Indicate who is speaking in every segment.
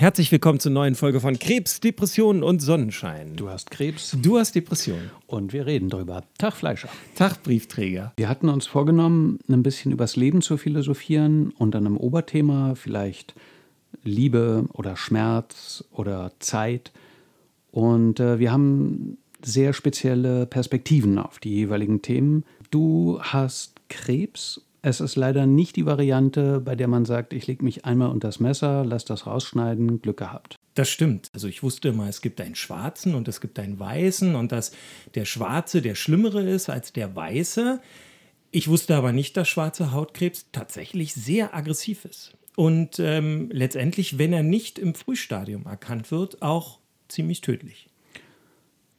Speaker 1: Herzlich willkommen zur neuen Folge von Krebs, Depressionen und Sonnenschein.
Speaker 2: Du hast Krebs.
Speaker 1: Du hast Depressionen.
Speaker 2: Und wir reden drüber. Tag, Fleischer.
Speaker 1: Tag, Briefträger.
Speaker 2: Wir hatten uns vorgenommen, ein bisschen übers Leben zu philosophieren und dann im Oberthema vielleicht Liebe oder Schmerz oder Zeit. Und äh, wir haben sehr spezielle Perspektiven auf die jeweiligen Themen. Du hast Krebs es ist leider nicht die Variante, bei der man sagt, ich lege mich einmal unter das Messer, lass das rausschneiden, Glück gehabt.
Speaker 1: Das stimmt. Also ich wusste immer, es gibt einen schwarzen und es gibt einen weißen und dass der schwarze der schlimmere ist als der weiße. Ich wusste aber nicht, dass schwarzer Hautkrebs tatsächlich sehr aggressiv ist. Und ähm, letztendlich, wenn er nicht im Frühstadium erkannt wird, auch ziemlich tödlich.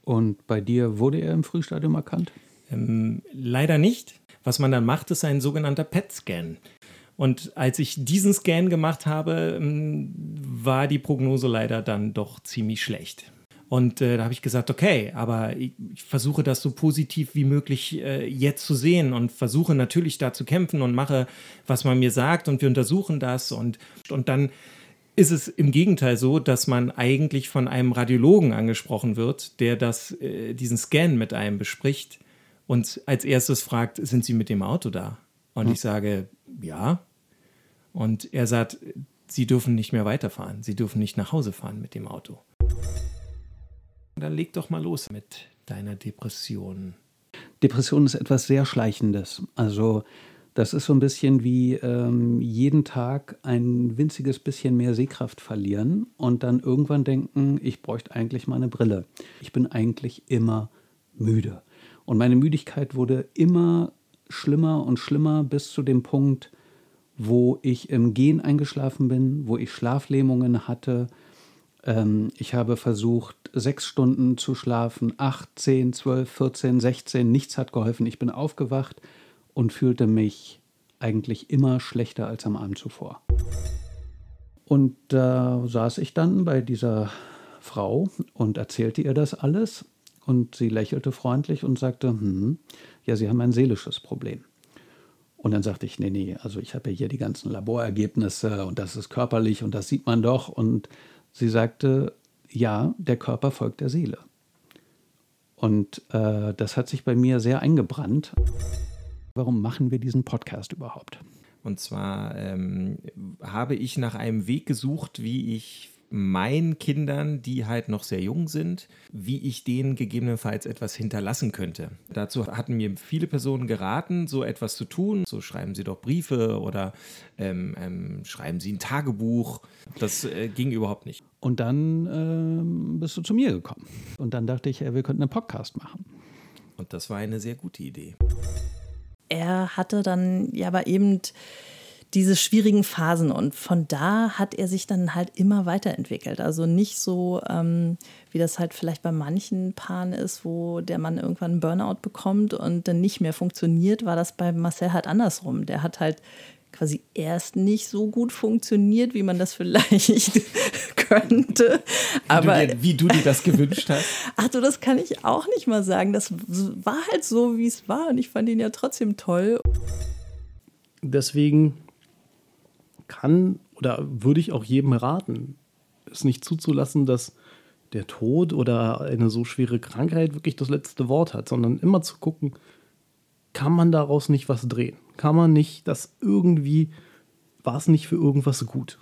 Speaker 2: Und bei dir wurde er im Frühstadium erkannt?
Speaker 1: Ähm, leider nicht. Was man dann macht, ist ein sogenannter PET-Scan. Und als ich diesen Scan gemacht habe, ähm, war die Prognose leider dann doch ziemlich schlecht. Und äh, da habe ich gesagt, okay, aber ich, ich, versuche das so positiv wie möglich äh, jetzt zu sehen und versuche natürlich da zu kämpfen und mache, was man mir sagt und wir untersuchen das. Und, und dann ist es im Gegenteil so, dass man eigentlich von einem Radiologen angesprochen wird, der das, äh, diesen Scan mit einem bespricht und als erstes fragt, sind Sie mit dem Auto da? Und hm. ich sage, ja. Und er sagt, Sie dürfen nicht mehr weiterfahren. Sie dürfen nicht nach Hause fahren mit dem Auto. Dann leg doch mal los mit deiner Depression.
Speaker 2: Depression ist etwas sehr Schleichendes. Also das ist so ein bisschen wie ähm, jeden Tag ein winziges bisschen mehr Sehkraft verlieren und dann irgendwann denken, ich bräuchte eigentlich mal eine Brille. Ich bin eigentlich immer müde. Und meine Müdigkeit wurde immer schlimmer und schlimmer bis zu dem Punkt, wo ich im Gehen eingeschlafen bin, wo ich Schlaflähmungen hatte. Ähm, ich habe versucht, sechs Stunden zu schlafen, acht, zehn, zwölf, vierzehn, sechzehn. Nichts hat geholfen. Ich bin aufgewacht und fühlte mich eigentlich immer schlechter als am Abend zuvor. Und da saß ich dann bei dieser Frau und erzählte ihr das alles. Und sie lächelte freundlich und sagte, hm, ja, Sie haben ein seelisches Problem. Und dann sagte ich, nee, nee, also ich habe ja hier die ganzen Laborergebnisse und das ist körperlich und das sieht man doch. Und sie sagte, ja, der Körper folgt der Seele. Und äh, das hat sich bei mir sehr eingebrannt. Warum machen wir diesen Podcast überhaupt?
Speaker 1: Und zwar ähm, habe ich nach einem Weg gesucht, wie ich meinen Kindern, die halt noch sehr jung sind, wie ich denen gegebenenfalls etwas hinterlassen könnte. Dazu hatten mir viele Personen geraten, so etwas zu tun. So schreiben sie doch Briefe oder ähm, ähm, schreiben sie ein Tagebuch. Das äh, ging überhaupt nicht.
Speaker 2: Und dann ähm, bist du zu mir gekommen. Und dann dachte ich, wir könnten einen Podcast machen.
Speaker 1: Und das war eine sehr gute Idee.
Speaker 3: Er hatte dann ja aber eben diese schwierigen Phasen. Und von da hat er sich dann halt immer weiterentwickelt. Also nicht so, ähm, wie das halt vielleicht bei manchen Paaren ist, wo der Mann irgendwann einen Burnout bekommt und dann nicht mehr funktioniert, war das bei Marcel halt andersrum. Der hat halt quasi erst nicht so gut funktioniert, wie man das vielleicht könnte. Aber
Speaker 1: wie du, dir, wie du dir das gewünscht hast.
Speaker 3: Ach du, das kann ich auch nicht mal sagen. Das war halt so, wie es war und ich fand ihn ja trotzdem toll.
Speaker 4: Deswegen kann oder würde ich auch jedem raten, es nicht zuzulassen, dass der Tod oder eine so schwere Krankheit wirklich das letzte Wort hat, sondern immer zu gucken, kann man daraus nicht was drehen? Kann man nicht das irgendwie, war es nicht für irgendwas gut?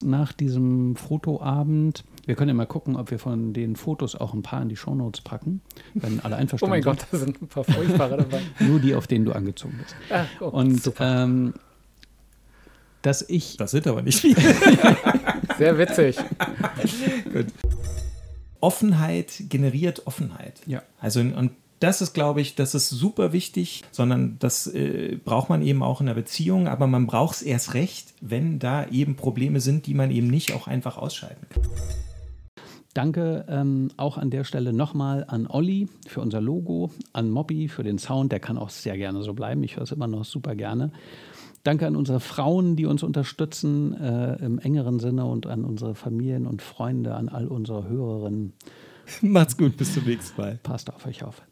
Speaker 2: Nach diesem Fotoabend, wir können ja mal gucken, ob wir von den Fotos auch ein paar in die Shownotes packen, wenn alle einverstanden
Speaker 4: sind. Oh mein Gott, da sind ein paar furchtbare dabei.
Speaker 2: Nur die, auf denen du angezogen bist. Ah, oh, Und ähm, dass ich.
Speaker 1: Das sind aber nicht viele.
Speaker 4: Sehr witzig.
Speaker 1: Gut. Offenheit generiert Offenheit.
Speaker 2: Ja.
Speaker 1: Also und das ist, glaube ich, das ist super wichtig, sondern das äh, braucht man eben auch in einer Beziehung, aber man braucht es erst recht, wenn da eben Probleme sind, die man eben nicht auch einfach ausschalten kann.
Speaker 2: Danke ähm, auch an der Stelle nochmal an Olli für unser Logo, an Mobby für den Sound, der kann auch sehr gerne so bleiben, ich höre es immer noch super gerne. Danke an unsere Frauen, die uns unterstützen äh, im engeren Sinne und an unsere Familien und Freunde, an all unsere Hörerinnen.
Speaker 1: Macht's gut, bis zum nächsten Mal.
Speaker 2: Passt auf euch auf.